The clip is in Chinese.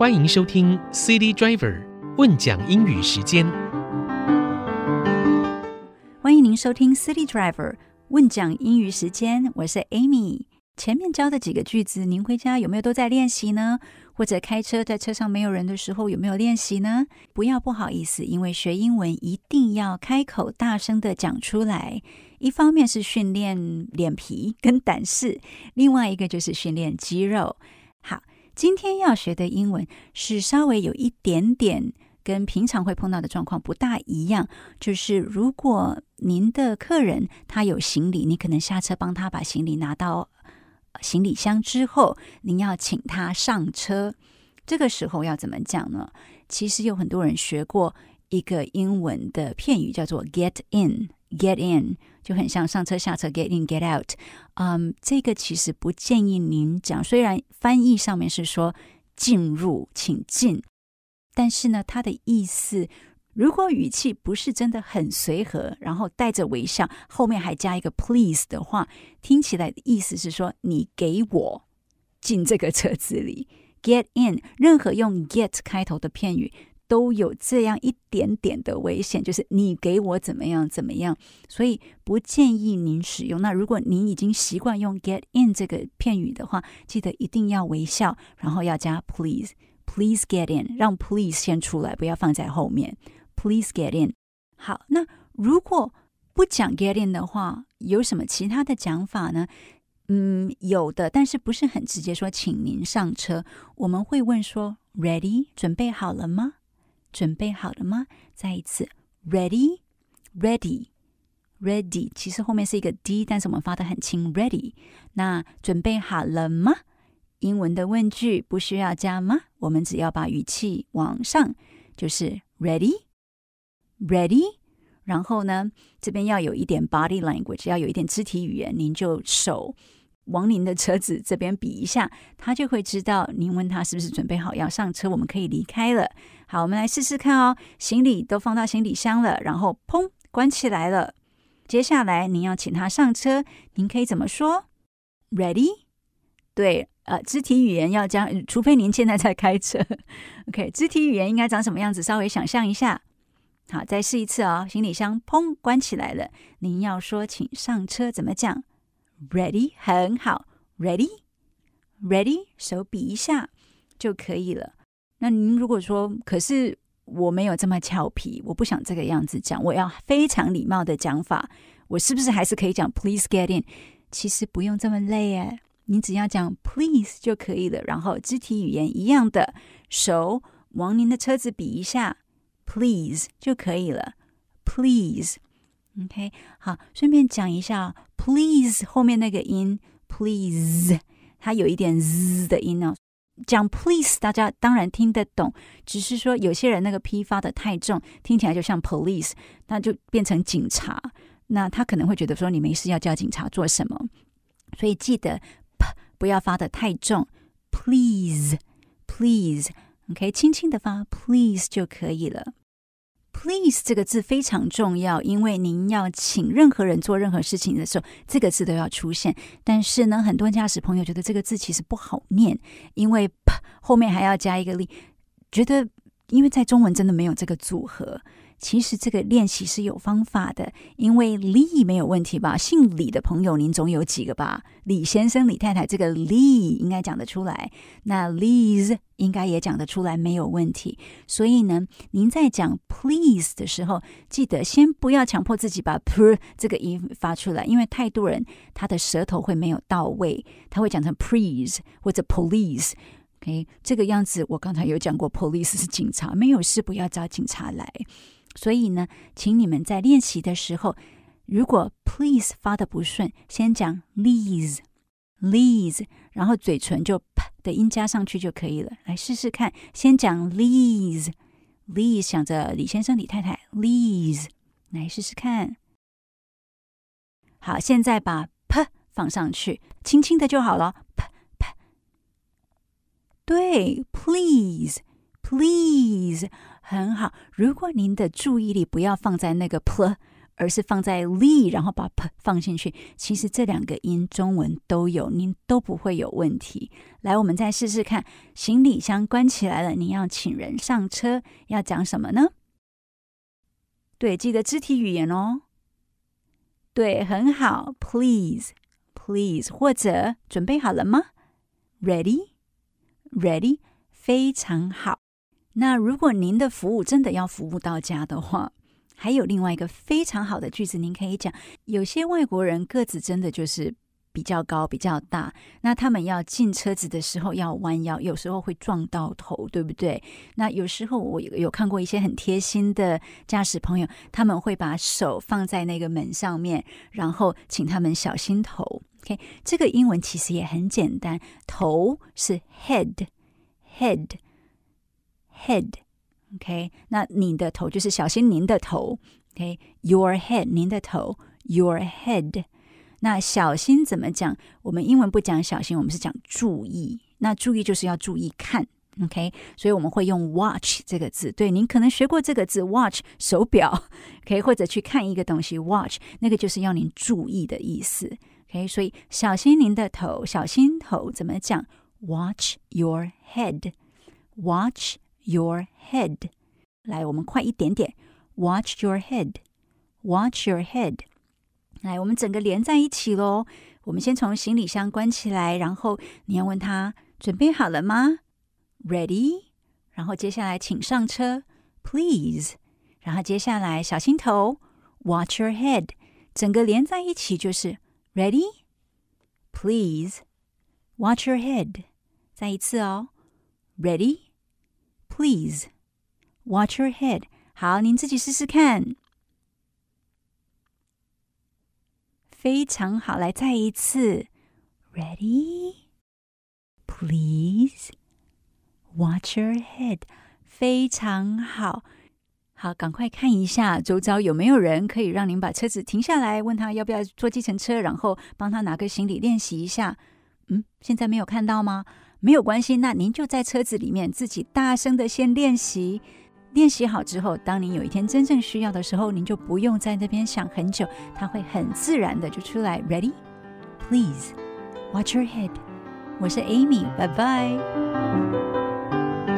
欢迎收听 City Driver 问讲英语时间。欢迎您收听 City Driver 问讲英语时间，我是 Amy。前面教的几个句子，您回家有没有都在练习呢？或者开车在车上没有人的时候有没有练习呢？不要不好意思，因为学英文一定要开口大声的讲出来。一方面是训练脸皮跟胆识，另外一个就是训练肌肉。好，今天要学的英文是稍微有一点点跟平常会碰到的状况不大一样，就是如果您的客人他有行李，你可能下车帮他把行李拿到。行李箱之后，您要请他上车，这个时候要怎么讲呢？其实有很多人学过一个英文的片语，叫做 “get in”，“get in” 就很像上车、下车，“get in”，“get out”。嗯，这个其实不建议您讲，虽然翻译上面是说“进入，请进”，但是呢，它的意思。如果语气不是真的很随和，然后带着微笑，后面还加一个 please 的话，听起来的意思是说你给我进这个车子里，get in。任何用 get 开头的片语都有这样一点点的危险，就是你给我怎么样怎么样，所以不建议您使用。那如果您已经习惯用 get in 这个片语的话，记得一定要微笑，然后要加 please，please get in，让 please 先出来，不要放在后面。Please get in。好，那如果不讲 get in 的话，有什么其他的讲法呢？嗯，有的，但是不是很直接说，请您上车。我们会问说，Ready？准备好了吗？准备好了吗？再一次，Ready？Ready？Ready？其实后面是一个 D，但是我们发得很轻，Ready。那准备好了吗？英文的问句不需要加吗？我们只要把语气往上，就是 Ready？Ready，然后呢，这边要有一点 body language，要有一点肢体语言。您就手往您的车子这边比一下，他就会知道您问他是不是准备好要上车，我们可以离开了。好，我们来试试看哦。行李都放到行李箱了，然后砰，关起来了。接下来您要请他上车，您可以怎么说？Ready？对，呃，肢体语言要将，除非您现在在开车。OK，肢体语言应该长什么样子？稍微想象一下。好，再试一次哦。行李箱砰关起来了。您要说请上车怎么讲？Ready，很好。Ready，Ready，手比一下就可以了。那您如果说，可是我没有这么俏皮，我不想这个样子讲，我要非常礼貌的讲法，我是不是还是可以讲 Please get in？其实不用这么累哎，你只要讲 Please 就可以了。然后肢体语言一样的，手往您的车子比一下。Please 就可以了，Please。OK，好，顺便讲一下，Please 后面那个音，Please，它有一点 z 的音哦。讲 Please，大家当然听得懂，只是说有些人那个 P 发得太重，听起来就像 Police，那就变成警察。那他可能会觉得说你没事要叫警察做什么，所以记得 P 不要发得太重。Please，Please，OK，轻轻的发 Please 就可以了。Please 这个字非常重要，因为您要请任何人做任何事情的时候，这个字都要出现。但是呢，很多驾驶朋友觉得这个字其实不好念，因为后面还要加一个力，觉得因为在中文真的没有这个组合。其实这个练习是有方法的，因为李没有问题吧？姓李的朋友您总有几个吧？李先生、李太太，这个李应该讲得出来。那 Liz 应该也讲得出来，没有问题。所以呢，您在讲 please 的时候，记得先不要强迫自己把 p 这个音发出来，因为太多人他的舌头会没有到位，他会讲成 please 或者 police。OK，这个样子我刚才有讲过，police 是警察，没有事不要找警察来。所以呢，请你们在练习的时候，如果 please 发的不顺，先讲 lease，lease，然后嘴唇就 p 的音加上去就可以了。来试试看，先讲 lease，lease，想着李先生、李太太，lease，来试试看。好，现在把 p 放上去，轻轻的就好了。p 对，please，please。很好，如果您的注意力不要放在那个 “pl”，而是放在 le，然后把 p 放进去。其实这两个音中文都有，您都不会有问题。来，我们再试试看。行李箱关起来了，你要请人上车，要讲什么呢？对，记得肢体语言哦。对，很好。Please，please，或者准备好了吗？Ready？Ready，非常好。那如果您的服务真的要服务到家的话，还有另外一个非常好的句子，您可以讲。有些外国人个子真的就是比较高、比较大，那他们要进车子的时候要弯腰，有时候会撞到头，对不对？那有时候我有看过一些很贴心的驾驶朋友，他们会把手放在那个门上面，然后请他们小心头。OK，这个英文其实也很简单，头是 head，head，head。OK，那你的头就是小心您的头。OK，your head，您的头，your head。那小心怎么讲？我们英文不讲小心，我们是讲注意。那注意就是要注意看。OK，所以我们会用 watch 这个字。对，您可能学过这个字，watch 手表。OK，或者去看一个东西，watch 那个就是要您注意的意思。OK，所以小心您的头，小心头怎么讲？Watch your head。Watch。Your head，来，我们快一点点。Watch your head，Watch your head。来，我们整个连在一起喽。我们先从行李箱关起来，然后你要问他准备好了吗？Ready。然后接下来请上车，Please。然后接下来小心头，Watch your head。整个连在一起就是 Ready，Please，Watch your head。再一次哦，Ready。Please watch your head。好，您自己试试看。非常好，来再一次。Ready? Please watch your head。非常好， 好，赶快看一下周遭有没有人可以让您把车子停下来，问他要不要坐计程车，然后帮他拿个行李练习一下。嗯，现在没有看到吗？没有关系，那您就在车子里面自己大声的先练习，练习好之后，当您有一天真正需要的时候，您就不用在那边想很久，它会很自然的就出来。Ready? Please watch your head。我是 Amy，拜拜。